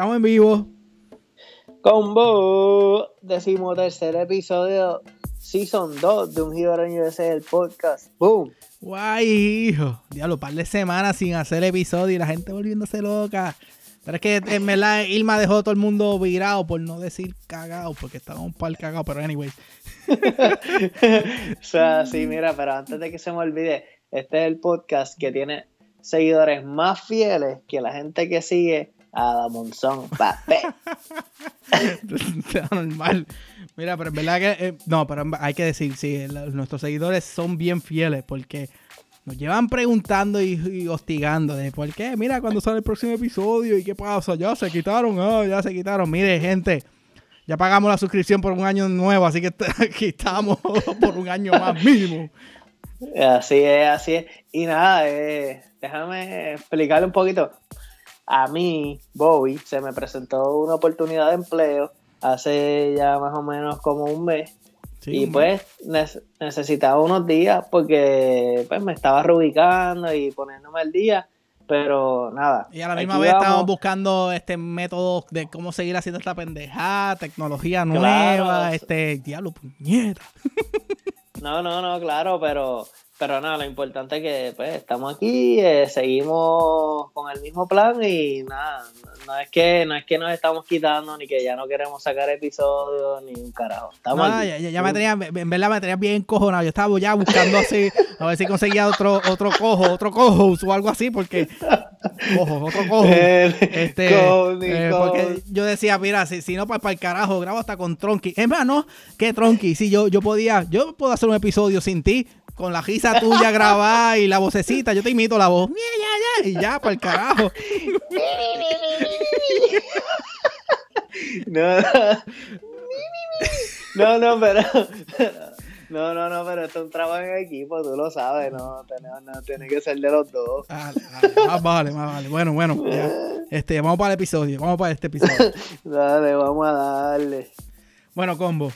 Estamos en vivo. Combo, decimotercer episodio, Season 2 de Un Gibareño ese el podcast. ¡Boom! Guay, hijo. Diablo, par de semanas sin hacer episodio y la gente volviéndose loca. Pero es que en verdad Ilma dejó todo el mundo virado por no decir cagado, porque estaba un par cagado, pero anyways. o sea, sí, mira, pero antes de que se me olvide, este es el podcast que tiene seguidores más fieles que la gente que sigue a la Monzón Papé. normal. Mira, pero en verdad que. Eh, no, pero hay que decir, sí, nuestros seguidores son bien fieles porque nos llevan preguntando y, hostigando de por qué. Mira, cuando sale el próximo episodio y qué pasa. Ya se quitaron, ah, ya se quitaron. Mire, gente. Ya pagamos la suscripción por un año nuevo, así que aquí estamos por un año más mínimo. Así es, así es. Y nada, eh, déjame explicarle un poquito. A mí, Bobby, se me presentó una oportunidad de empleo hace ya más o menos como un mes. y pues necesitaba unos días porque pues me estaba reubicando y poniéndome al día pero nada. Y a la misma vez estamos buscando este método de cómo seguir haciendo esta pendejada, tecnología nueva, este diablo puñeta. No, no, no, claro, pero pero nada, lo importante es que pues estamos aquí, eh, seguimos con el mismo plan y nada, no es que no es que nos estamos quitando ni que ya no queremos sacar episodios ni un carajo. Estamos Ya, ya, me tenía, en verdad me tenía bien cojonado. Yo estaba ya buscando así, a ver si conseguía otro, otro cojo, otro cojo o algo así, porque cojo, otro cojo. este, eh, porque yo decía, mira, si, si no, pues para el carajo, grabo hasta con Tronky. Es más, no, que Tronky, si yo, yo podía, yo puedo hacer un episodio sin ti, con la risa tuya grabada y la vocecita, yo te imito la voz. Y ya, para el carajo. No, no, no, pero. No, no, no, pero esto es un trabajo en equipo, tú lo sabes, no, no, tiene que ser de los dos. más vale, más vale. Bueno, bueno, ya. Este, vamos para el episodio, vamos para este episodio. Dale, vamos a darle. Bueno, combo.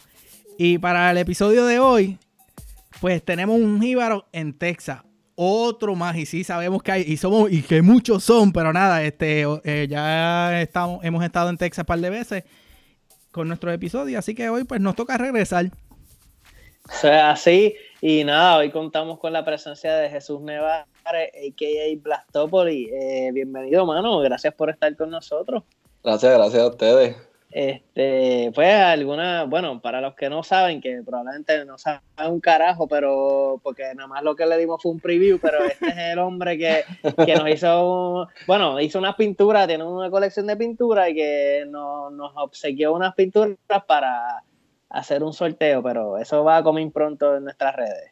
Y para el episodio de hoy, pues tenemos un jíbaro en Texas. Otro más, y sí sabemos que hay, y somos, y que muchos son, pero nada, este, eh, ya estamos, hemos estado en Texas un par de veces con nuestro episodio, así que hoy pues nos toca regresar. O sea, así, y nada, hoy contamos con la presencia de Jesús Nevares, a.k.a. Blastopoli. Eh, bienvenido, mano, gracias por estar con nosotros. Gracias, gracias a ustedes. Este, pues alguna, bueno, para los que no saben, que probablemente no saben un carajo, pero porque nada más lo que le dimos fue un preview, pero este es el hombre que, que nos hizo, bueno, hizo unas pinturas, tiene una colección de pinturas y que nos, nos obsequió unas pinturas para hacer un sorteo, pero eso va a comer pronto en nuestras redes.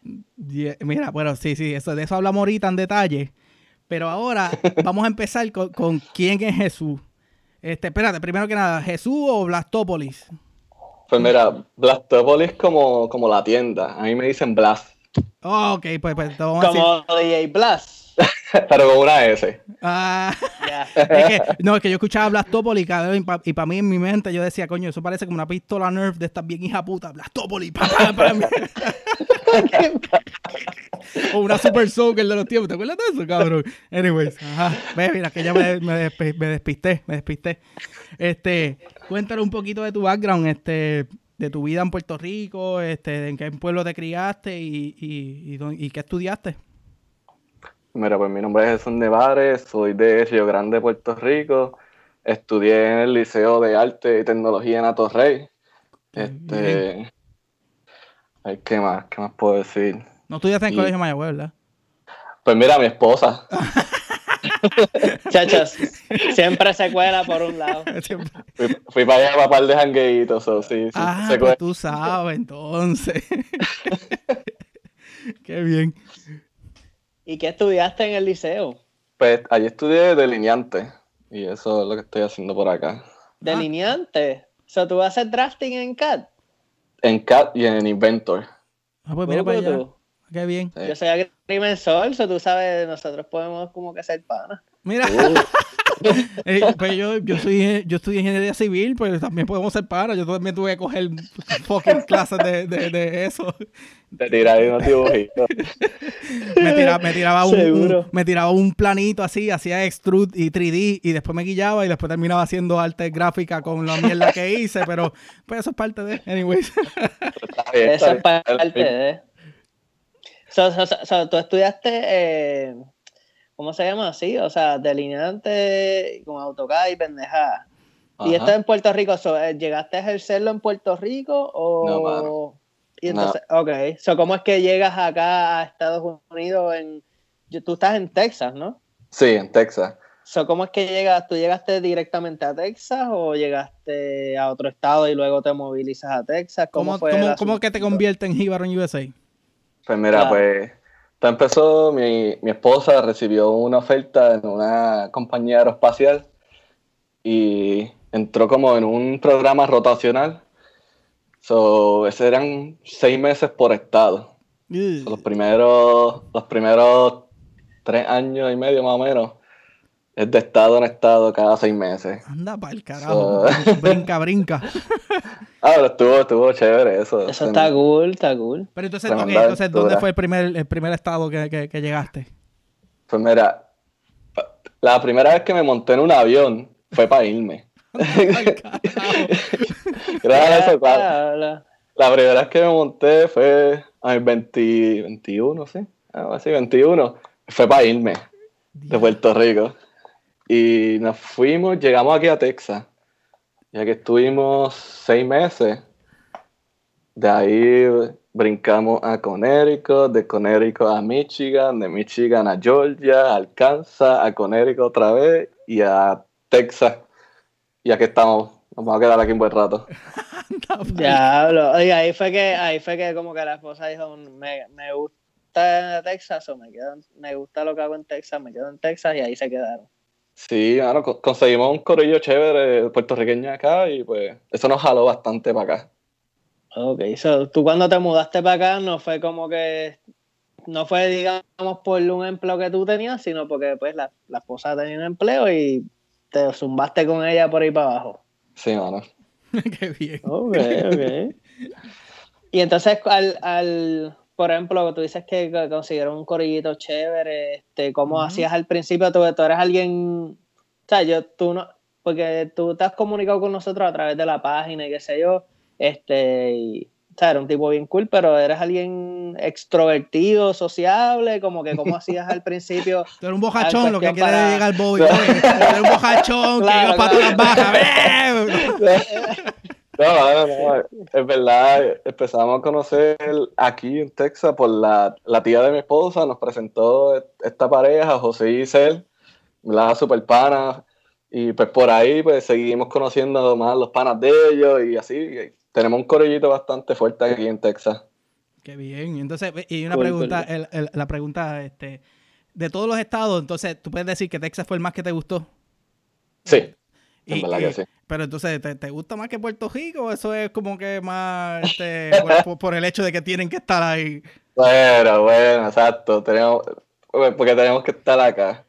Mira, bueno, sí, sí, eso, de eso hablamos ahorita en detalle, pero ahora vamos a empezar con, con quién es Jesús. Este, espérate, primero que nada, ¿Jesús o Blastopolis? Pues mira, Blastopolis como, como la tienda. A mí me dicen Blast. Oh, ok, pues, pues vamos como a DJ Blast. Pero con una S. Ah, es que, no, es que yo escuchaba Blastopolis y para mí en mi mente yo decía, coño, eso parece como una pistola Nerf de estas bien hija puta. Blastopolis, o una Super Soaker de los tiempos. ¿Te acuerdas de eso, cabrón? Anyways, ajá. Ve, mira, que ya me, me, despisté, me despisté. Este, cuéntale un poquito de tu background, este, de tu vida en Puerto Rico, este, en qué pueblo te criaste y, y, y, qué estudiaste. Mira, pues mi nombre es Jesús Nevares, soy de Río Grande, Puerto Rico. Estudié en el Liceo de Arte y Tecnología en Atorrey. Este, ¿qué más? ¿Qué más puedo decir? No estudiaste en el Colegio Mayagüez, ¿verdad? Pues mira, mi esposa. Chachos, siempre se cuela por un lado. Fui, para allá para par de jangueitos, o sí, ah, se pues tú sabes, entonces. Qué bien. ¿Y qué estudiaste en el liceo? Pues allí estudié delineante. Y eso es lo que estoy haciendo por acá. ¿Delineante? O sea, ¿tú vas a hacer drafting en CAD? En CAD y en Inventor. Ah, pues mira para allá. Qué bien. Yo soy agrimensor, so tú sabes, nosotros podemos como que ser panas. Mira. Eh, pues yo, yo, soy, yo estudié ingeniería civil, pues también podemos ser panas. Yo también tuve que coger fucking clases de, de, de eso. Te tiraba me, tiraba, me, tiraba un, me tiraba un planito así, hacía extrude y 3D y después me guillaba y después terminaba haciendo arte gráfica con la mierda que hice, pero pues eso es parte de, anyways. eso es parte de. So, tú estudiaste, eh, ¿cómo se llama así? O sea, delineante con AutoCAD y pendejada. ¿Y esto en Puerto Rico? Eh, ¿Llegaste a ejercerlo en Puerto Rico o...? Y entonces, ok, so, ¿cómo es que llegas acá a Estados Unidos? En, tú estás en Texas, ¿no? Sí, en Texas. So, ¿Cómo es que llegas? ¿Tú llegaste directamente a Texas o llegaste a otro estado y luego te movilizas a Texas? ¿Cómo, ¿Cómo, ¿cómo, que te convierte en Jíbaro en USA? Pues mira, pues todo empezó, mi, mi esposa recibió una oferta en una compañía aeroespacial y entró como en un programa rotacional So, ese eran seis meses por estado. los, primeros, los primeros tres años y medio más o menos es de estado en estado cada seis meses. Anda para el carajo. brinca, brinca. ah, pero estuvo, estuvo chévere eso. Eso está cool, está cool. Pero entonces, entonces ¿dónde fue el primer, el primer estado que, que, que llegaste? Pues mira, la primera vez que me monté en un avión fue para irme. Gracias, La primera vez que me monté fue a mis 21, ¿sí? Así, 21. Fue para irme de Puerto Rico. Y nos fuimos, llegamos aquí a Texas. Ya que estuvimos seis meses. De ahí brincamos a Connecticut, de Connecticut a Michigan, de Michigan a Georgia, a Kansas, a Connecticut otra vez y a Texas y aquí estamos. Nos vamos a quedar aquí un buen rato. Diablo. Oye, ahí fue que, ahí fue que como que la esposa dijo, me, me gusta Texas o me quedo, me gusta lo que hago en Texas, me quedo en Texas y ahí se quedaron. Sí, bueno, conseguimos un corillo chévere puertorriqueño acá y pues eso nos jaló bastante para acá. Ok, so, tú cuando te mudaste para acá no fue como que, no fue digamos por un empleo que tú tenías, sino porque pues la, la esposa tenía un empleo y te zumbaste con ella por ahí para abajo. Sí, mano. Qué bien. Ok, ok. y entonces, al, al, por ejemplo, tú dices que consiguieron un corillito chévere, este, ¿cómo hacías al principio? Tú, tú eres alguien, o sea, yo, tú no, porque tú te has comunicado con nosotros a través de la página y qué sé yo, este, y, o sea, era un tipo bien cool, pero eres alguien extrovertido, sociable, como que como hacías al principio. Tú eres un bojachón, lo que quiere llegar al Bobby. eres un bojachón que iba para todas bajas. No, no, no, es verdad, empezamos a conocer aquí en Texas por la, la tía de mi esposa, nos presentó esta pareja, José y Isel, la super pana, y pues por ahí pues seguimos conociendo más los panas de ellos y así, tenemos un corillito bastante fuerte aquí en Texas. Qué bien. Entonces, y una pregunta, la pregunta, este, de todos los estados, entonces, ¿tú puedes decir que Texas fue el más que te gustó? Sí. En verdad que sí. Pero entonces, ¿te, gusta más que Puerto Rico o eso es como que más este, por, el hecho de que tienen que estar ahí? Bueno, bueno, exacto. Tenemos, porque tenemos que estar acá.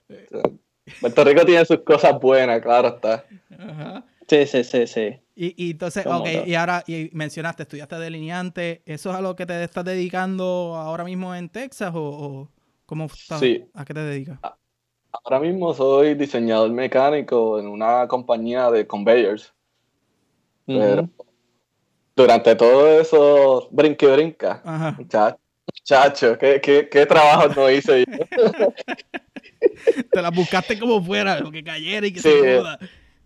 Puerto Rico tiene sus cosas buenas, claro está. Ajá. Sí, sí, sí, sí. Y, entonces, ok, y ahora y mencionaste, estudiaste delineante, ¿eso es a lo que te estás dedicando ahora mismo en Texas o, cómo estás? Sí. ¿A qué te dedicas? Ahora mismo soy diseñador mecánico en una compañía de conveyors. durante todo eso, brinque, brinca. Muchacho, ¿qué, qué, trabajo no hice yo? te la buscaste como fuera, lo que cayera y que se joda.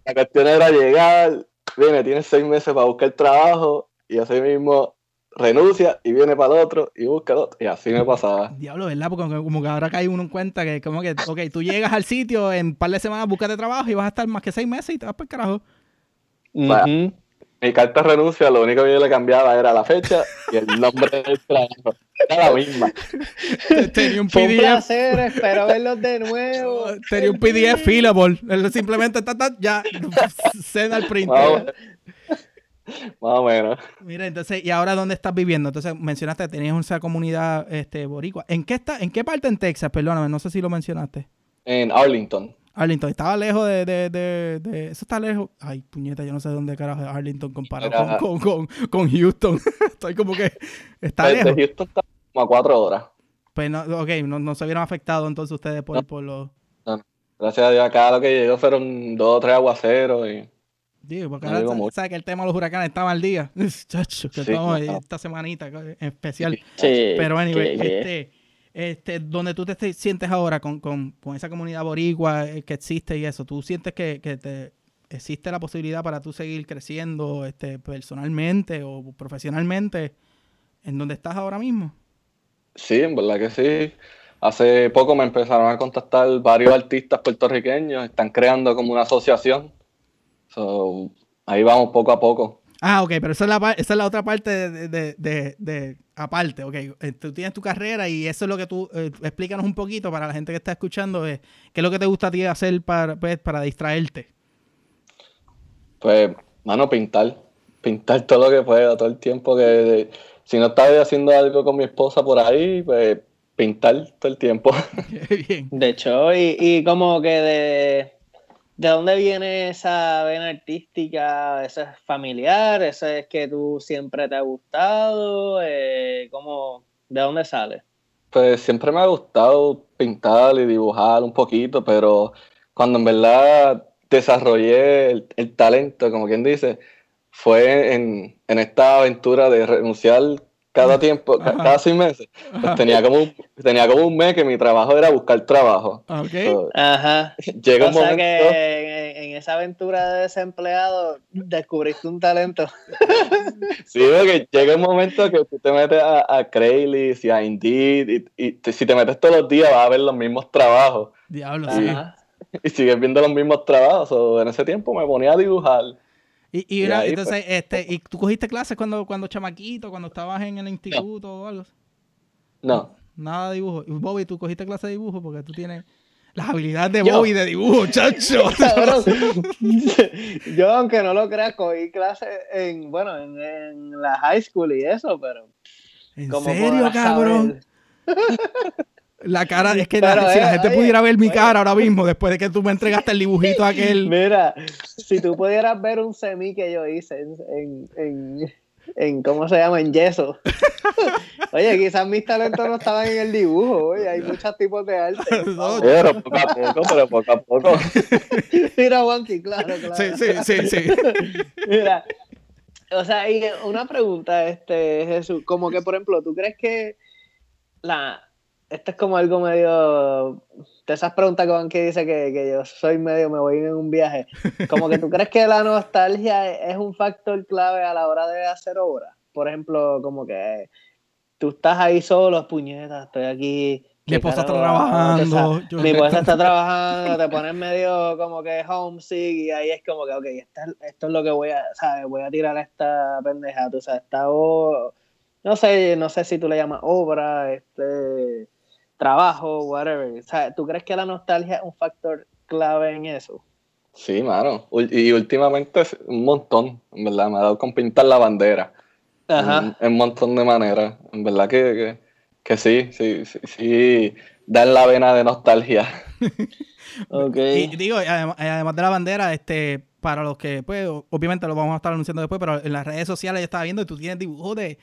La cuestión era llegar, viene, tienes seis meses para buscar trabajo y así mismo renuncia y viene para el otro y busca el otro. Y así me pasaba. Diablo, ¿verdad? Porque como que ahora cae uno en cuenta que como que, ok, tú llegas al sitio en un par de semanas, buscas de trabajo y vas a estar más que seis meses y te vas para el carajo. Mi carta de renuncia, lo único que yo le cambiaba era la fecha y el nombre del trabajo. Era la misma. Tenía un PDF. un placer, espero verlos de nuevo. Tenía un PDF fillable. Él simplemente está, ya, send al printer. Más o menos. Mira, entonces, ¿y ahora dónde estás viviendo? Entonces, mencionaste que tenías una comunidad este, boricua. ¿En qué, está, ¿En qué parte en Texas? Perdóname, no sé si lo mencionaste. En Arlington. Arlington, estaba lejos de, de, de, Eso está lejos. Ay, puñeta, yo no sé dónde carajo es Arlington comparado con, con, con, Houston. Estoy como que. Está pues, lejos. De Houston está como a cuatro horas. Pues no, ok, no, no se vieron afectados entonces ustedes por, por los. Gracias a Dios, acá lo que llegó fueron dos o tres aguaceros y. Digo, porque ahora sabes que el tema de los huracanes estaba al día. Chacho, que estamos esta semanita en especial. Sí, Pero anyway, este, este, donde tú te sientes ahora con, con, con, esa comunidad boricua eh, que existe y eso, ¿tú sientes que, que te existe la posibilidad para tú seguir creciendo este, personalmente o profesionalmente en donde estás ahora mismo? Sí, en verdad que sí. Hace poco me empezaron a contactar varios artistas puertorriqueños, están creando como una asociación. Ahí vamos poco a poco. Ah, ok, pero esa es la, esa es la otra parte de, de, de, aparte, ok. Eh, tú tienes tu carrera y eso es lo que tú, eh, explícanos un poquito para la gente que está escuchando, eh, ¿qué es lo que te gusta a ti hacer para, pues, para distraerte? Pues, mano, pintar, pintar todo lo que pueda, todo el tiempo que, si no estaba haciendo algo con mi esposa por ahí, pues pintar todo el tiempo. Bien. De hecho, y, y como que de ¿De dónde viene esa vena artística? ¿Eso es familiar? ¿Eso es que tú siempre te ha gustado? Eh, ¿cómo, ¿De dónde sale? Pues siempre me ha gustado pintar y dibujar un poquito, pero cuando en verdad desarrollé el talento, como quien dice, fue en, en, esta aventura de renunciar cada tiempo, cada seis meses, pues tenía como, un, tenía como un mes que mi trabajo era buscar trabajo. Okay. Ajá. Llega un momento... que en, esa aventura de desempleado descubriste un talento. sí, porque llega un momento que tú te metes a, a Craigslist y a Indeed y, si te metes todos los días vas a ver los mismos trabajos. Diablo, sí. Y sigues viendo los mismos trabajos. O en ese tiempo me ponía a dibujar y, entonces, pues. este, ¿y tú cogiste clases cuando, cuando chamaquito, cuando estabas en el instituto o algo? No. Nada de dibujo. Bobby, ¿tú cogiste clase de dibujo? Porque tú tienes las habilidades de Bobby de dibujo, chacho. yo, aunque no lo creas, cogí clases en, bueno, en, la high school y eso, pero... ¿En serio, cabrón? La cara, es que si la gente pudiera ver mi cara ahora mismo, después de que tú me entregaste el dibujito aquel. Mira, si tú pudieras ver un semi que yo hice en, en, en, ¿cómo se llama? En yeso. Oye, quizás mis talentos no estaban en el dibujo, oye, hay muchos tipos de arte. pero poco a poco, pero poco a poco. Mira, Juanqui, claro, claro. Sí, sí, sí, sí. Mira, o sea, y una pregunta, este, Jesús, como que, por ejemplo, ¿tú crees que la, esto es como algo medio de esas preguntas que van que dice que, yo soy medio, me voy en un viaje. Como que tú crees que la nostalgia es un factor clave a la hora de hacer obra. Por ejemplo, como que tú estás ahí solo, puñetas, estoy aquí. Mi esposa está trabajando. mi esposa está trabajando, te pones medio como que homesick y ahí es como que, ok, esto, esto es lo que voy a, ¿sabes? Voy a tirar a esta pendeja, tú sabes, esta, no sé, no sé si tú le llamas obra, este trabajo, whatever. O sea, ¿tú crees que la nostalgia es un factor clave en eso? Sí, mano. Y últimamente un montón, en verdad. Me ha dado con pintar la bandera. Ajá. En, un montón de maneras. En verdad que, que, sí, sí, sí, sí. Dan la vena de nostalgia. ok. Y digo, además, de la bandera, este, para los que, pues, obviamente lo vamos a estar anunciando después, pero en las redes sociales yo estaba viendo y tú tienes dibujos de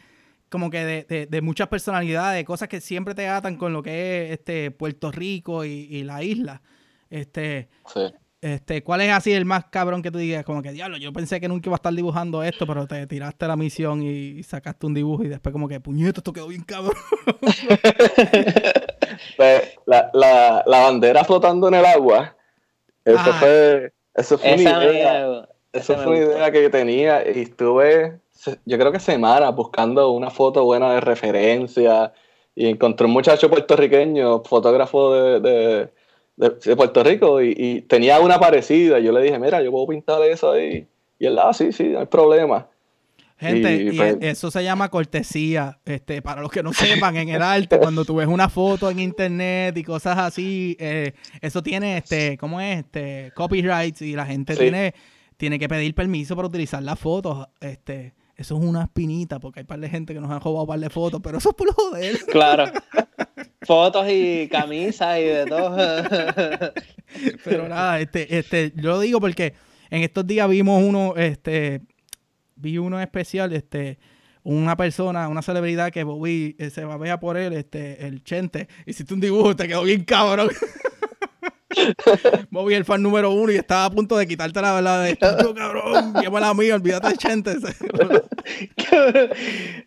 como que de, de, muchas personalidades, cosas que siempre te atan con lo que es este Puerto Rico y, la isla. Este, este, ¿cuál es así el más cabrón que tú digas? Como que, diablo, yo pensé que nunca iba a estar dibujando esto, pero te tiraste la misión y, sacaste un dibujo y después como que, puñeto, esto quedó bien cabrón. Pues, la, la, la, bandera flotando en el agua, eso ah. fue, eso fue una idea. Eso fue una idea que yo tenía y estuve yo creo que semanas buscando una foto buena de referencia y encontré un muchacho puertorriqueño, fotógrafo de, de, Puerto Rico y, tenía una parecida. Yo le dije, mira, yo puedo pintar eso ahí. Y él, ah, sí, sí, no hay problema. Gente, y, pues eso se llama cortesía. Este, para los que no sepan, en el arte, cuando tú ves una foto en internet y cosas así, eh, eso tiene, este, ¿cómo es? Este, copyrights y la gente tiene tiene que pedir permiso para utilizar las fotos. Este, eso es una espinita, porque hay par de gente que nos han robado un par de fotos, pero eso es por joder. Claro. Fotos y camisas y de todo. pero nada, este, este, yo lo digo porque en estos días vimos uno, este, vi uno especial, este, una persona, una celebridad que Bobby eh, se babea por él, este, el Chente, hiciste un dibujo, te quedó bien cabrón. Bobby el fan número uno y estaba a punto de quitarte la verdad de esto, cabrón, la mía, olvídate de Chente.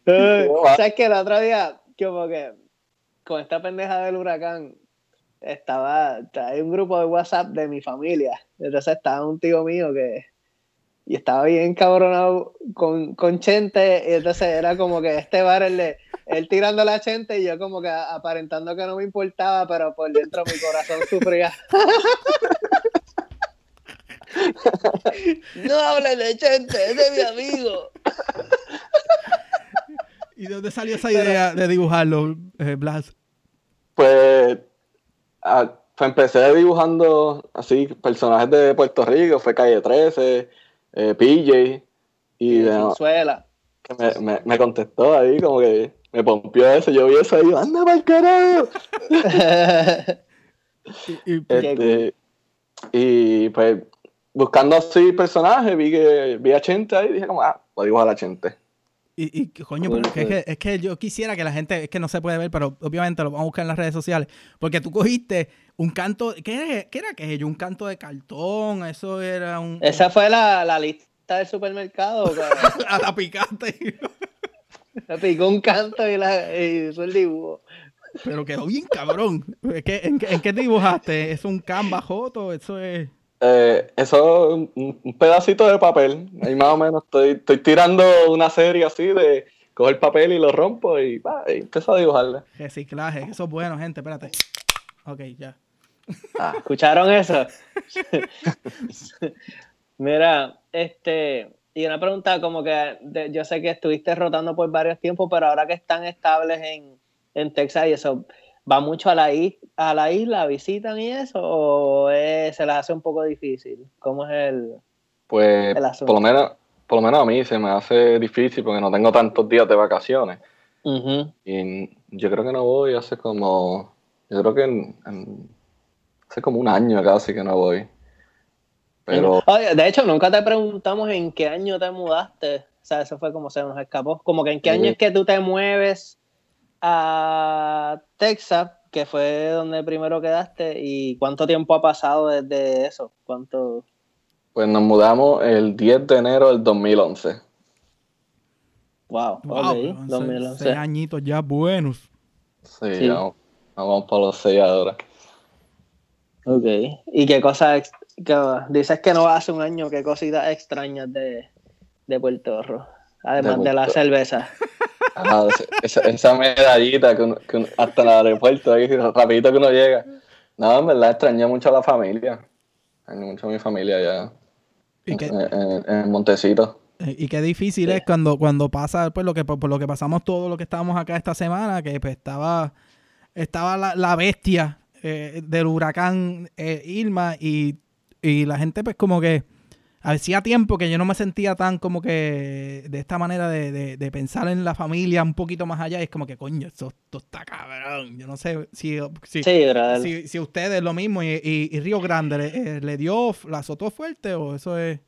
¿Sabes que el otro día, como que con esta pendeja del huracán, estaba, hay un grupo de WhatsApp de mi familia. Entonces estaba un tío mío que y estaba bien cabronado con, con Chente, y entonces era como que este bar, él, él tirando la Chente y yo como que aparentando que no me importaba, pero por dentro mi corazón sufría. no hables de Chente, es de mi amigo. ¿Y de dónde salió esa idea de dibujarlo, eh, Blas? Pues, pues empecé dibujando así personajes de Puerto Rico, fue Calle 13 eh, PJ, y que me, me, contestó ahí, como que me pompió eso, yo vi eso y anda para el carajo. Este, y, pues buscando así personajes, vi que vi a Chente ahí y dije como, ah, voy a dibujar a Chente. Y, y coño, es, que, es, que, yo quisiera que la gente, es que no se puede ver, pero obviamente lo vamos a buscar en las redes sociales, porque tú cogiste un canto, ¿qué, qué era aquello? Un canto de cartón, eso era un... Esa fue la, la lista del supermercado. a la picante. Un canto y, la, hizo el dibujo. Pero quedó bien cabrón. ¿En, en, qué dibujaste? ¿Es un canvas joto? Eso es... Eh, eso es un, pedacito de papel. Ahí más o menos estoy, estoy tirando una serie así de coger el papel y lo rompo y, empiezo a dibujarle. Reciclaje, eso es bueno, gente, espérate. Ok, ya. Ah, ¿Escucharon eso? Mira, este, y una pregunta como que yo sé que estuviste rotando por varios tiempos, pero ahora que están estables en, en Texas y eso, ¿Va mucho a la, a la isla, visitan y eso? ¿O se les hace un poco difícil? ¿Cómo es el, pues, Por lo, menos, por lo menos a mí se me hace difícil porque no tengo tantos días de vacaciones. Y yo creo que no voy hace como. Yo creo que hace como un año casi que no voy. Pero. de hecho, nunca te preguntamos en qué año te mudaste. O sea, eso fue como se nos escapó. Como que en qué año es que tú te mueves a Texas, que fue donde primero quedaste, y cuánto tiempo ha pasado desde eso? ¿Cuánto? Pues nos mudamos el 10 de enero del 2011. Wow, wow 2011. Seis añitos ya buenos. Sí, Vamos, vamos, para los seis ahora. Ok. ¿Y qué cosas, dices que no hace un año, qué cositas extrañas de, de Puerto Rico? Además de, la cerveza. Ah, esa, medallita que, hasta el aeropuerto, ahí rapidito que uno llega. No, en verdad extrañé mucho a la familia. Extrañé mucho a mi familia ya. en, el Montecito. Eh, y qué difícil es cuando, cuando pasa pues lo que por, lo que pasamos todo lo que estábamos acá esta semana, que pues estaba, estaba la, bestia eh, del huracán eh, Irma y, y la gente pues como que hacía tiempo que yo no me sentía tan como que de esta manera de, pensar en la familia un poquito más allá. es como que, coño, esto, está cabrón. Yo no sé si, si, si, ustedes lo mismo y, Río Grande le, dio, la azotó fuerte o eso es.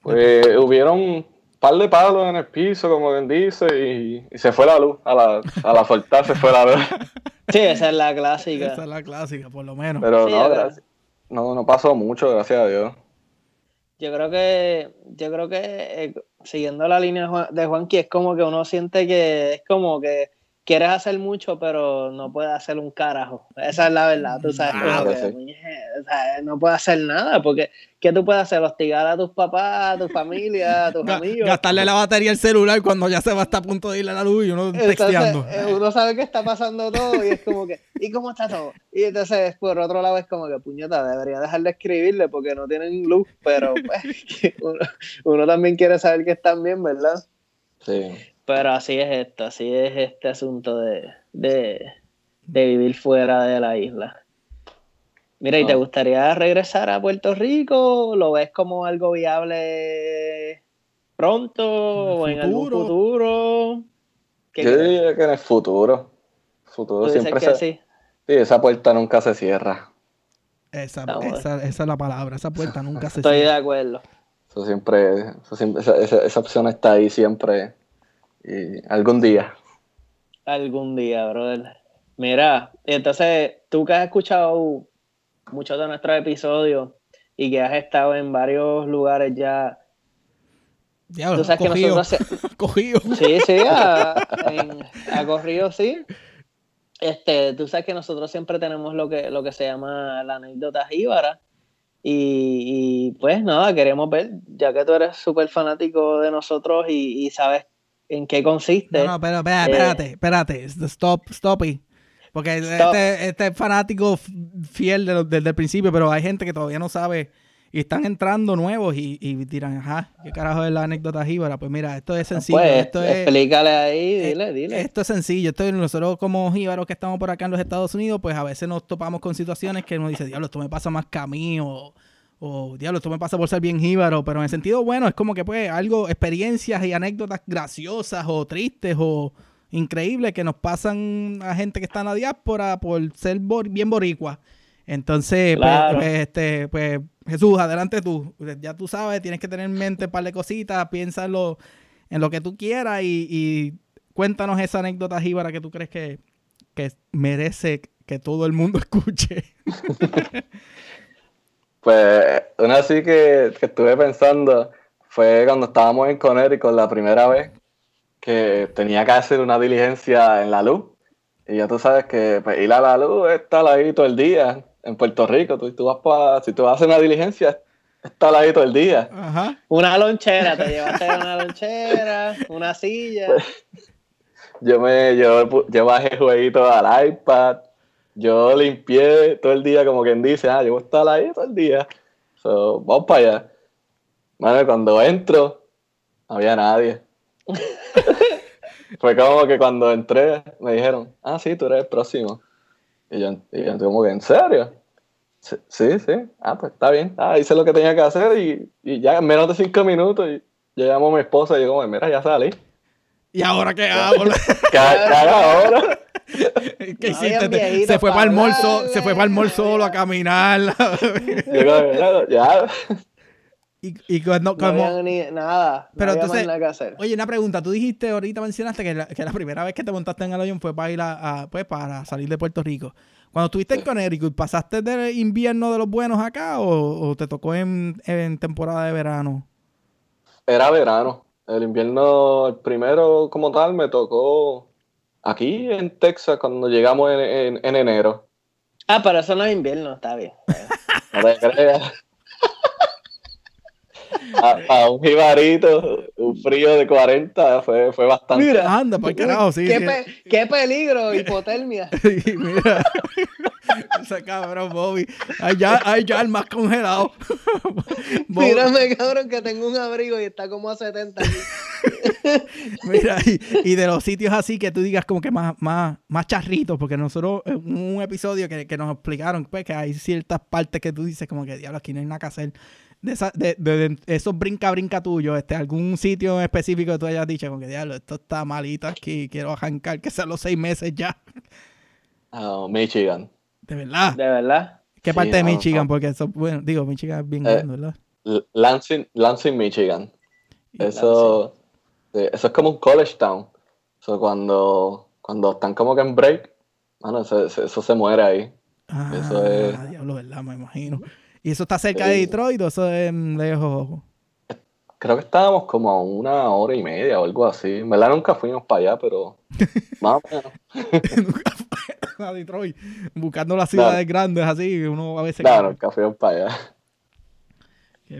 Pues hubieron un par de palos en el piso, como quien dice, y, se fue la luz. A la, a la soltar se fue la luz. Sí, esa es la clásica. Esa es la clásica, por lo menos. Pero no, no, no pasó mucho, gracias a Dios. Yo creo que, yo creo que eh, siguiendo la línea de Juanqui, es como que uno siente que es como que quieres hacer mucho, pero no puedes hacer un carajo. Esa es la verdad, tú sabes. no puedes hacer nada, porque ¿qué tú puedes hacer? Hostigar a tus papás, a tu familia, a tus amigos. Gastarle la batería al celular cuando ya se va hasta a punto de irle a la luz y uno texteando. Eh, uno sabe que está pasando todo y es como que, ¿y cómo está todo? Y entonces, por otro lado, es como que, puñeta, debería dejar de escribirle porque no tienen luz, pero pues, uno, uno también quiere saber que están bien, ¿verdad? Sí. Pero así es esto, así es este asunto de, vivir fuera de la isla. Mira, ¿y te gustaría regresar a Puerto Rico? ¿Lo ves como algo viable pronto o en algún futuro? Yo diría que en el futuro. Futuro siempre se... sí? sí, esa puerta nunca se cierra. Esa, esa, esa, es la palabra, esa puerta nunca se cierra. Estoy de acuerdo. Eso siempre, esa, esa, opción está ahí siempre. Y algún día. Algún día, brother. Mira, entonces, tú que has escuchado muchos de nuestros episodios y que has estado en varios lugares ya. Diablo, tú sabes cogido. que nosotros cogido. Sí, sí, ha, corrido, sí. Este, tú sabes que nosotros siempre tenemos lo que, lo que se llama la anécdota jíbara. Y, pues nada, queremos ver, ya que tú eres súper fanático de nosotros y, sabes en qué consiste. No, no, pero espérate, eh, espérate, stop, stop porque este, este, fanático fiel desde el principio, pero hay gente que todavía no sabe y están entrando nuevos y, dirán, ajá, ¿qué carajo es la anécdota jíbara? Pues mira, esto es sencillo. Pues, esto es, explícale ahí, dile, dile. Esto es sencillo. Esto nosotros como jíbaros que estamos por acá en los Estados Unidos, pues a veces nos topamos con situaciones que uno dice, diablo, esto me pasa más que a mí, o, o diablo, esto me pasa por ser bien jíbaro, pero en el sentido bueno, es como que pues algo, experiencias y anécdotas graciosas o tristes o increíble que nos pasan a gente que está en la diáspora por ser bien boricua. Entonces, pues, pues, este, pues, Jesús, adelante tú. Ya tú sabes, tienes que tener en mente un par de cositas, piensa en lo, en lo que tú quieras y, cuéntanos esa anécdota jíbara que tú crees que, que merece que todo el mundo escuche. pues una así que, que estuve pensando fue cuando estábamos en Connecticut la primera vez que tenía que hacer una diligencia en la luz. Y ya tú sabes que pues, ir a la luz es estar ahí todo el día. En Puerto Rico, tú, tú vas para, si tú vas a hacer una diligencia, estar ahí todo el día. Una lonchera, te llevaste una lonchera, una silla. Pues, yo me yo, yo bajé jueguito al iPad, yo limpié todo el día, como quien dice, ah, yo voy a estar ahí todo el día. So, vamos para allá. Bueno, cuando entro, no había nadie. Fue como que cuando entré me dijeron, ah, sí, tú eres el próximo. Y yo, y yo como que, ¿en serio? Sí, sí, Ah, pues está bien. Ah, hice lo que tenía que hacer y, y ya en menos de cinco minutos y yo llamo a mi esposa y yo como, mira, ya salí. ¿Y ahora qué hago? ¿Qué, hago ahora? ¿Qué hiciste? Se fue, para el mall se fue para el mall solo a caminar. yo, ya, y, y cuando, no ni nada. Pero entonces, oye, una pregunta. Tú dijiste, ahorita mencionaste que la, que la primera vez que te montaste en el avión fue para ir a, pues, para salir de Puerto Rico. Cuando estuviste en Connecticut, ¿pasaste del invierno de los buenos acá o, te tocó en, temporada de verano? Era verano. El invierno, el primero como tal, me tocó aquí en Texas cuando llegamos en, en enero. Ah, pero eso no es invierno, está bien. no te creas a, un jibarito, un frío de 40, fue, fue bastante. Mira, anda, por carajo, sí. Qué, qué peligro, hipotermia. mira. Ese cabrón, Bobby. Allá, ya el más congelado. Mírame, cabrón, que tengo un abrigo y está como a 70. Mira, y, de los sitios así que tú digas como que más, más, más charritos, porque nosotros, un episodio que, que nos explicaron, pues que hay ciertas partes que tú dices como que, diablo, aquí no hay nada que hacer de, esa, de, de, esos brinca brinca tuyo, este, algún sitio específico que tú hayas dicho, como que diablo, esto está malito aquí, quiero arrancar que sean los seis meses ya. Uh, Michigan. ¿De verdad? ¿De verdad? ¿Qué parte de Michigan? Porque eso, bueno, digo, Michigan es bien eh, grande, ¿verdad? Lansing, Lansing Michigan. Eso, eso es como un college town. Eso cuando, cuando están como que en break, bueno, eso, eso, se muere ahí. Ah, eso es... diablo, ¿verdad? Me imagino. ¿Y eso está cerca de Detroit o eso es lejos? Creo que estábamos como a una hora y media o algo así. En verdad nunca fuimos para allá, pero más o menos. nunca fue a Detroit. Buscando las ciudades grandes así, uno a veces... Claro, nunca fuimos para allá.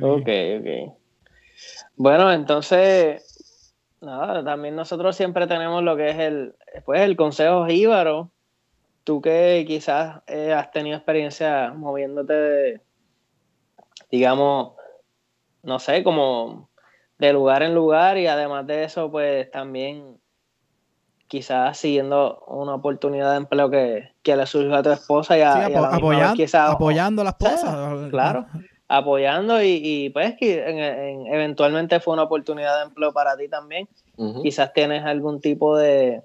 Ok, ok. Bueno, entonces, nada, también nosotros siempre tenemos lo que es el, pues el consejo jíbaro. Tú que quizás eh, has tenido experiencia moviéndote de digamos, no sé, como de lugar en lugar y además de eso, pues también quizás siguiendo una oportunidad de empleo que, le surgió a tu esposa y, a, apoyando, apoyando a la esposa. claro, apoyando y, pues que eventualmente fue una oportunidad de empleo para ti también. Quizás tienes algún tipo de,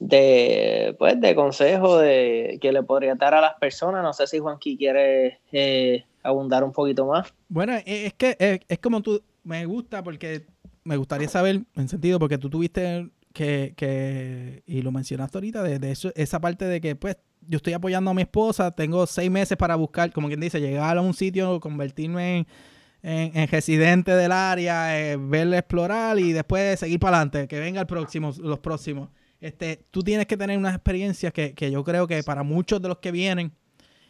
de pues de consejo de que le podría dar a las personas. No sé si Juanqui quiere eh, abundar un poquito más. Bueno, e, es que es, es, como tú, me gusta porque me gustaría saber, en sentido, porque tú tuviste que, que y lo mencionaste ahorita, de, eso, esa parte de que pues yo estoy apoyando a mi esposa, tengo seis meses para buscar, como quien dice, llegar a un sitio, convertirme en, en, residente del área, eh, verle explorar y después seguir para adelante, que venga el próximo, los próximos. Este, tú tienes que tener unas experiencias que, que yo creo que para muchos de los que vienen,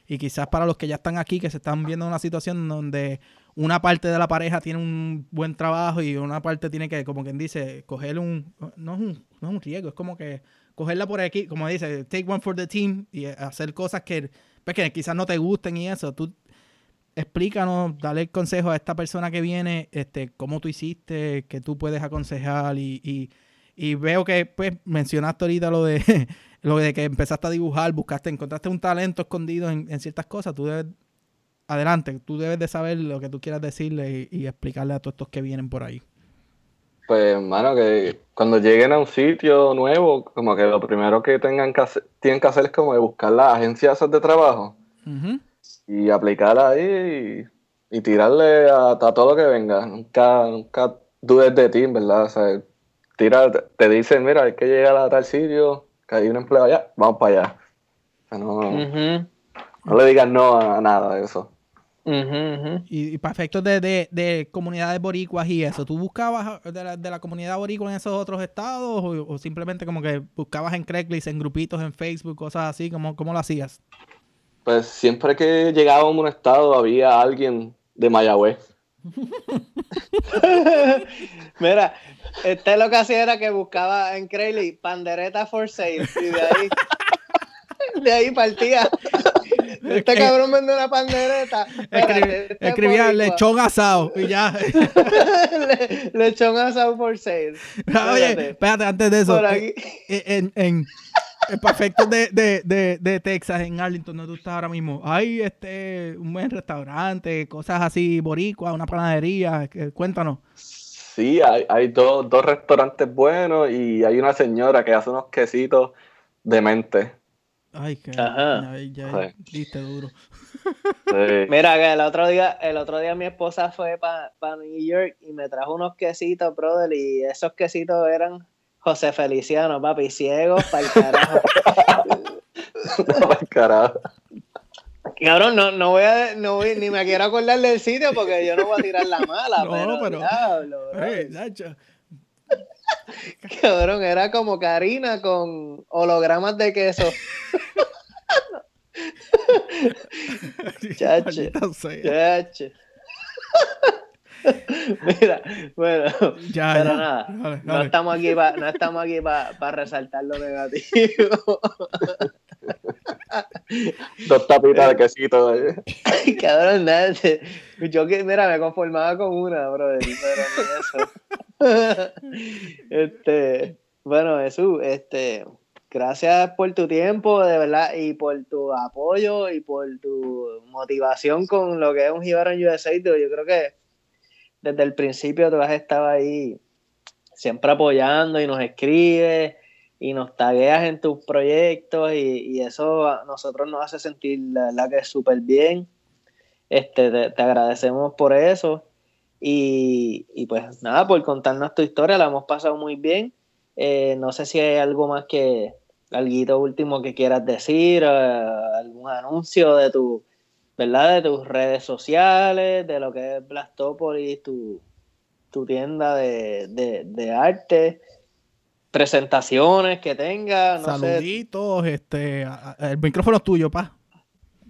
y quizás para los que ya están aquí, que se están viendo en una situación donde una parte de la pareja tiene un buen trabajo y una parte tiene que, como quien dice, coger un, no es un, no es un riesgo, es como que cogerla por aquí, como dice, take one for the team y hacer cosas que, pues, que quizás no te gusten y eso. Tú explícanos, dale el consejo a esta persona que viene, este, cómo tú hiciste, que tú puedes aconsejar y, y, y veo que pues mencionaste ahorita lo de lo de que empezaste a dibujar, buscaste, encontraste un talento escondido en, en ciertas cosas, tú debes adelante, tú debes de saber lo que tú quieras decirle y, explicarle a todos estos que vienen por ahí. Pues, hermano, que cuando lleguen a un sitio nuevo, como que lo primero que tengan que hacer, tienen que hacer es como buscar las agencias de trabajo y aplicar ahí y, tirarle a, todo lo que venga. Nunca, nunca dudes de ti, ¿verdad? O sea, tira, te dicen, mira, hay que llegar a tal sitio, hay un empleo allá, vamos para allá. no, no le digas no a nada de eso. Y, para efectos de, de, comunidades boricuas y eso, ¿tú buscabas de la, de la comunidad boricua en esos otros estados o, simplemente como que buscabas en Craigslist, en grupitos, en Facebook, cosas así? ¿Cómo, cómo lo hacías? Pues siempre que llegábamos a un estado había alguien de Mayagüez. Mira, este lo que hacía era que buscaba en Craigslist pandereta for sale y de ahí, de ahí partía este cabrón vende una pandereta. Este escribía lechón asado y ya. lechón asado for sale. Oye, espérate, antes de eso. Eh, eh, en, en, en perfecto de, de, de, de, Texas, en Arlington, donde tú estás ahora mismo, hay este un buen restaurante, cosas así, boricua, una panadería. Cuéntanos. Sí, hay, hay dos, dos restaurantes buenos y hay una señora que hace unos quesitos de mente. Ay, que ya, ya duro. Mira, que el otro día, el otro día mi esposa fue para New York y me trajo unos quesitos, brother, y esos quesitos eran José Feliciano, papi, ciegos para el carajo. no, para el carajo. Cabrón, no, no voy a, no voy, ni me quiero acordar del sitio porque yo no voy a tirar la mala, no, pero, pero Cabrón, era como Karina con hologramas de queso. chache. chache. Mira, bueno, pero nada, no estamos aquí para no estamos aquí para resaltar lo negativo. Dos tapitas de quesito. Cabrón, nada, yo que, mira, me conformaba con una, brother, pero ni eso. este, bueno, Jesús, este, gracias por tu tiempo, de verdad, y por tu apoyo y por tu motivación con lo que es un Jíbaro en USA. Yo creo que desde el principio tú has estado ahí siempre apoyando y nos escribes y nos tagueas en tus proyectos y, eso a nosotros nos hace sentir la verdad que súper bien. Este, te, agradecemos por eso. Y, pues nada, por contarnos tu historia, la hemos pasado muy bien. Eh, no sé si hay algo más que, algo último que quieras decir, eh, algún anuncio de tu, ¿verdad? De tus redes sociales, de lo que es Blastopolis, tu, tu tienda de, arte, presentaciones que tengas. saluditos, este, el micrófono es tuyo, pa.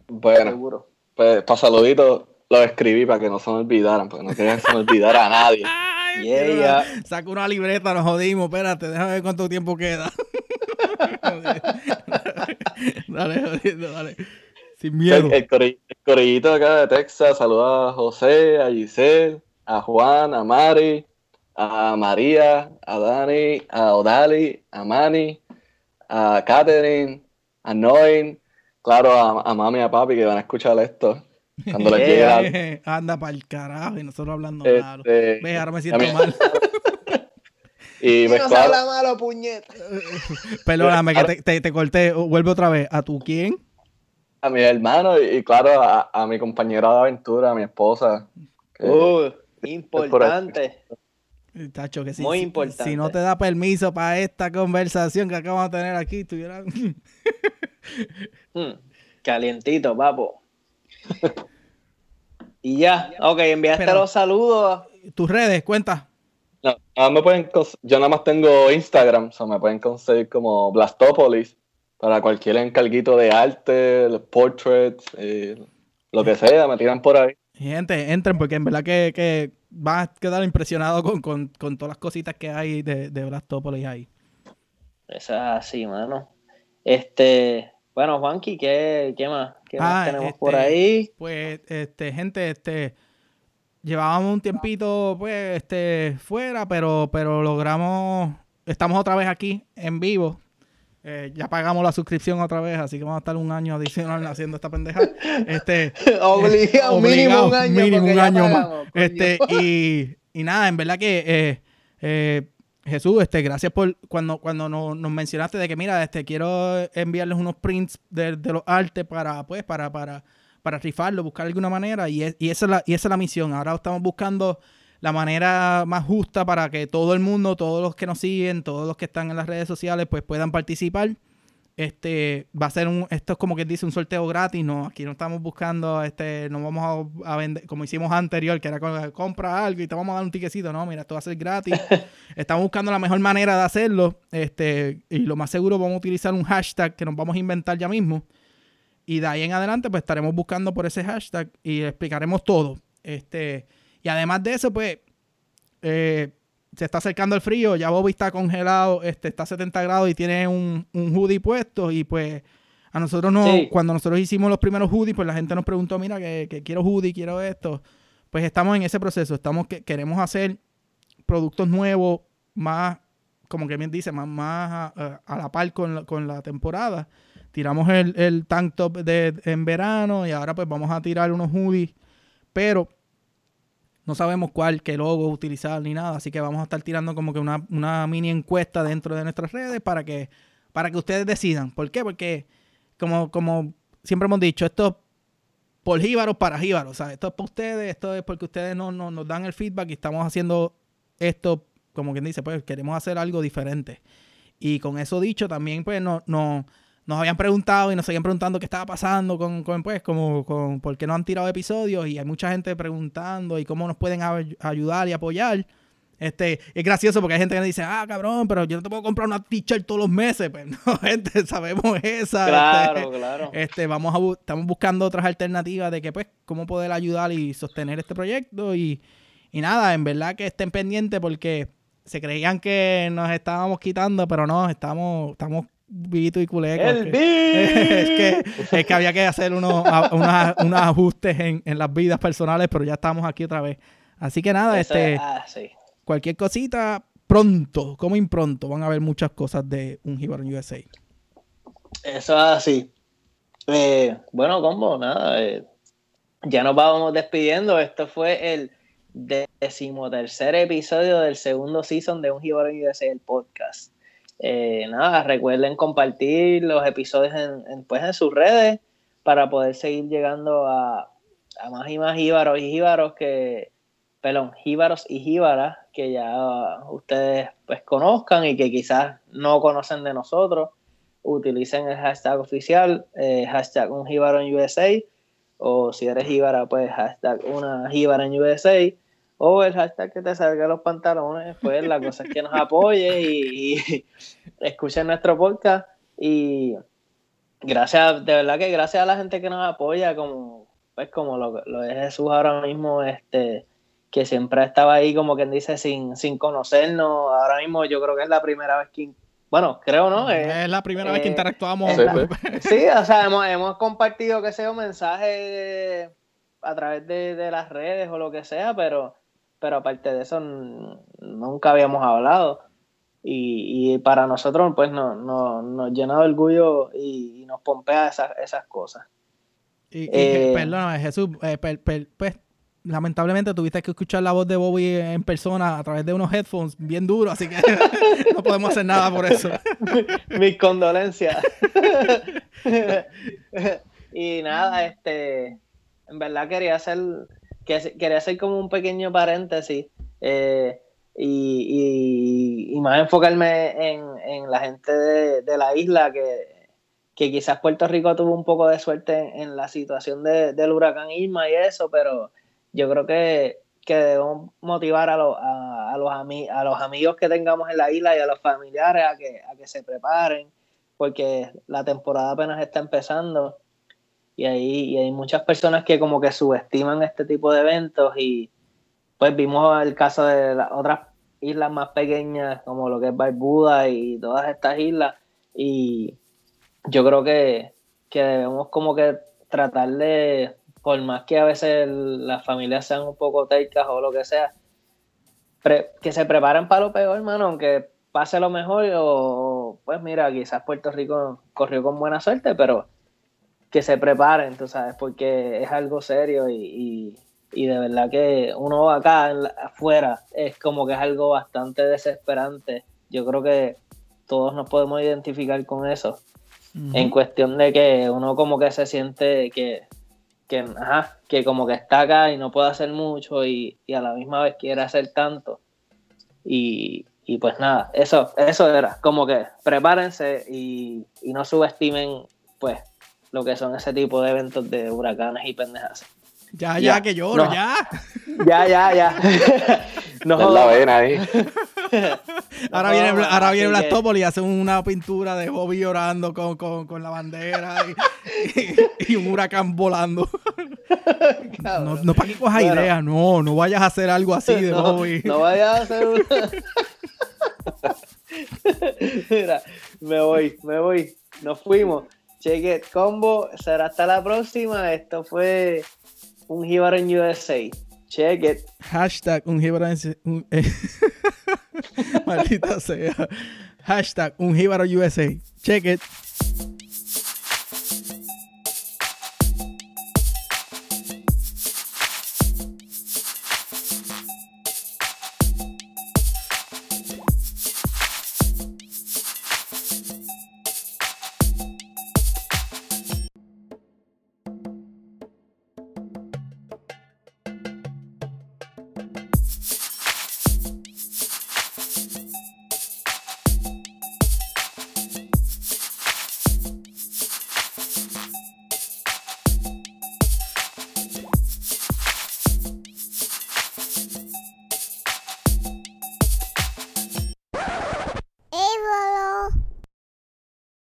Bueno, pues para saluditos lo escribí para que no se me olvidaran, porque no quería que se me olvidara a nadie. Saca una libreta, nos jodimos. Espérate, déjame ver cuánto tiempo queda. dale, dale. Sin miedo. El, el, acá de Texas saluda a José, a Giselle, a Juan, a Mari, a María, a Dani, a Odali, a Manny, a Catherine, a Noin, claro, a, mami y a papi que van a escuchar esto. Cuando les llegue Anda para el carajo y nosotros hablando malo. Este, Ve, ahora me siento mal. y pues, no claro, habla malo, puñeta. Perdóname que te, te, corté. Vuelve otra vez. ¿A tu quién? A mi hermano y, claro, a, mi compañera de aventura, a mi esposa. uh, importante. Tacho, que si, Muy importante. Si, no te da permiso para esta conversación que acabamos de tener aquí, estuvieran. Hmm, calientito, papo. y ya, ok, enviaste los saludos. Tus redes, cuenta. No, me pueden, yo nada más tengo Instagram, o sea, me pueden conseguir como Blastopolis para cualquier encarguito de arte, portraits, eh, lo que sea, me tiran por ahí. Gente, entren porque en verdad que, que vas a quedar impresionado con, todas las cositas que hay de, de Blastopolis ahí. Eso es así, mano. Este, bueno, Juanqui, ¿qué, qué más? ¿Qué más ah, tenemos por este, ahí? Pues, este, gente, este, llevábamos un tiempito, pues, este, fuera, pero, pero logramos, estamos otra vez aquí en vivo. Eh, ya pagamos la suscripción otra vez, así que vamos a estar un año adicional haciendo esta pendeja. Este, obligado, mínimo un año. Mínimo un año más. Este, y, y, nada, en verdad que eh, eh, Jesús, este, gracias por cuando, cuando nos, mencionaste de que, mira, este, quiero enviarles unos prints de, los artes para, pues, para, para, para rifarlo, buscar alguna manera, y, y, esa es la, y esa es la misión. Ahora estamos buscando la manera más justa para que todo el mundo, todos los que nos siguen, todos los que están en las redes sociales, pues puedan participar. Este va a ser un esto es como que dice un sorteo gratis no aquí no estamos buscando este no vamos a, vender como hicimos anterior que era con, compra algo y te vamos a dar un tiquecito. No mira esto va a ser gratis. Estamos buscando la mejor manera de hacerlo este y lo más seguro vamos a utilizar un hashtag que nos vamos a inventar ya mismo. Y de ahí en adelante pues estaremos buscando por ese hashtag y explicaremos todo. Este y además de eso pues eh, se está acercando el frío, ya Bobby está congelado, este, está a 70 grados y tiene un, un hoodie puesto y pues a nosotros no, cuando nosotros hicimos los primeros hoodies, pues la gente nos preguntó, mira, que, quiero hoodie, quiero esto. Pues estamos en ese proceso, estamos que queremos hacer productos nuevos, más, como que bien dice, más, más a, la par con la, con la temporada. Tiramos el, el tank top de, en verano y ahora pues vamos a tirar unos hoodies, pero no sabemos cuál, qué logo utilizar ni nada, así que vamos a estar tirando como que una, mini encuesta dentro de nuestras redes para que, para que ustedes decidan. ¿Por qué? Porque, como, como siempre hemos dicho, esto es por jíbaros para jíbaros. Sea, esto es para ustedes, esto es porque ustedes no, nos dan el feedback y estamos haciendo esto, como quien dice, pues queremos hacer algo diferente. Y con eso dicho, también pues no, no nos habían preguntado y nos seguían preguntando qué estaba pasando con, con pues, como, con por qué no han tirado episodios y hay mucha gente preguntando y cómo nos pueden ayudar y apoyar. Este, es gracioso porque hay gente que dice, ah, cabrón, pero yo no te puedo comprar una t-shirt todos los meses. Pues no, gente, sabemos esa. Claro, este, claro. Este, vamos a, estamos buscando otras alternativas de que, pues, cómo poder ayudar y sostener este proyecto. Y, y nada, en verdad que estén pendientes porque se creían que nos estábamos quitando, pero no, estamos, estamos Vito y Culeco. ¡El es, que, es que había que hacer unos, unos, ajustes en, en, las vidas personales, pero ya estamos aquí otra vez. Así que nada, este ah, cualquier cosita, pronto, como impronto, van a haber muchas cosas de un Jibarón USA. Eso es así. Eh, bueno, combo, nada. Eh, ya nos vamos despidiendo. Esto fue el decimotercer episodio del segundo season de un Jibarón USA, el podcast. Eh, nada, recuerden compartir los episodios en, pues, en sus redes para poder seguir llegando a, más y más jíbaros y jíbaros que, perdón, jíbaros y jíbaras que ya ustedes pues conozcan y que quizás no conocen de nosotros. Utilicen el hashtag oficial, eh, hashtag un jíbaro en USA, o si eres jíbara, pues hashtag una jíbara en USA o el hashtag que te salga los pantalones, pues la cosa es que nos apoye y, y escuchen nuestro podcast y gracias, de verdad que gracias a la gente que nos apoya, como pues como lo, lo es Jesús ahora mismo, este que siempre estaba ahí como quien dice sin, sin conocernos, ahora mismo yo creo que es la primera vez que bueno, creo, ¿no? Es, la primera vez que eh, interactuamos. sí, o sea, hemos, hemos compartido que sea un mensaje a través de, de, las redes o lo que sea, pero pero aparte de eso nunca habíamos hablado. Y, para nosotros pues no, nos llena de orgullo y, nos pompea esas, esas cosas. Y, eh, perdóname, Jesús, eh, pues lamentablemente tuviste que escuchar la voz de Bobby en persona a través de unos headphones bien duros, así que no podemos hacer nada por eso. Mis condolencias. y nada, este, en verdad quería hacer, quería hacer como un pequeño paréntesis eh, y, más enfocarme en, la gente de, la isla que, que, quizás Puerto Rico tuvo un poco de suerte en, la situación del huracán Irma y eso, pero yo creo que, debemos motivar a, los, a, los a los amigos que tengamos en la isla y a los familiares a que, a que se preparen, porque la temporada apenas está empezando y hay, hay muchas personas que como que subestiman este tipo de eventos y pues vimos el caso de las otras islas más pequeñas como lo que es Barbuda y todas estas islas y yo creo que, que debemos como que tratar de por más que a veces las familias sean un poco teicas o lo que sea, que se preparen para lo peor, hermano, aunque pase lo mejor o pues mira, quizás Puerto Rico corrió con buena suerte, pero que se preparen, tú sabes, porque es algo serio y, de verdad que uno acá afuera es como que es algo bastante desesperante. Yo creo que todos nos podemos identificar con eso. En cuestión de que uno como que se siente que que, ajá, que como que está acá y no puede hacer mucho y, a la misma vez quiere hacer tanto. Y, pues nada, eso, eso era, como que prepárense y, no subestimen pues lo que son ese tipo de eventos de huracanes y pendejas. Ya, ya, que lloro, ya. Ya, ya, ya. no la vena ahí. ahora viene, ahora viene y hace una pintura de Bobby llorando con, la bandera y, un huracán volando. no, no para que cojas ideas, no, no vayas a hacer algo así de Bobby. No vayas a hacer una... Mira, me voy, me voy. Nos fuimos. Cheque combo. Será hasta la próxima. Esto fue un Jíbaro en USA. Check it. Hashtag un Jíbaro en eh, Maldita sea. Hashtag un Jíbaro USA. Check it.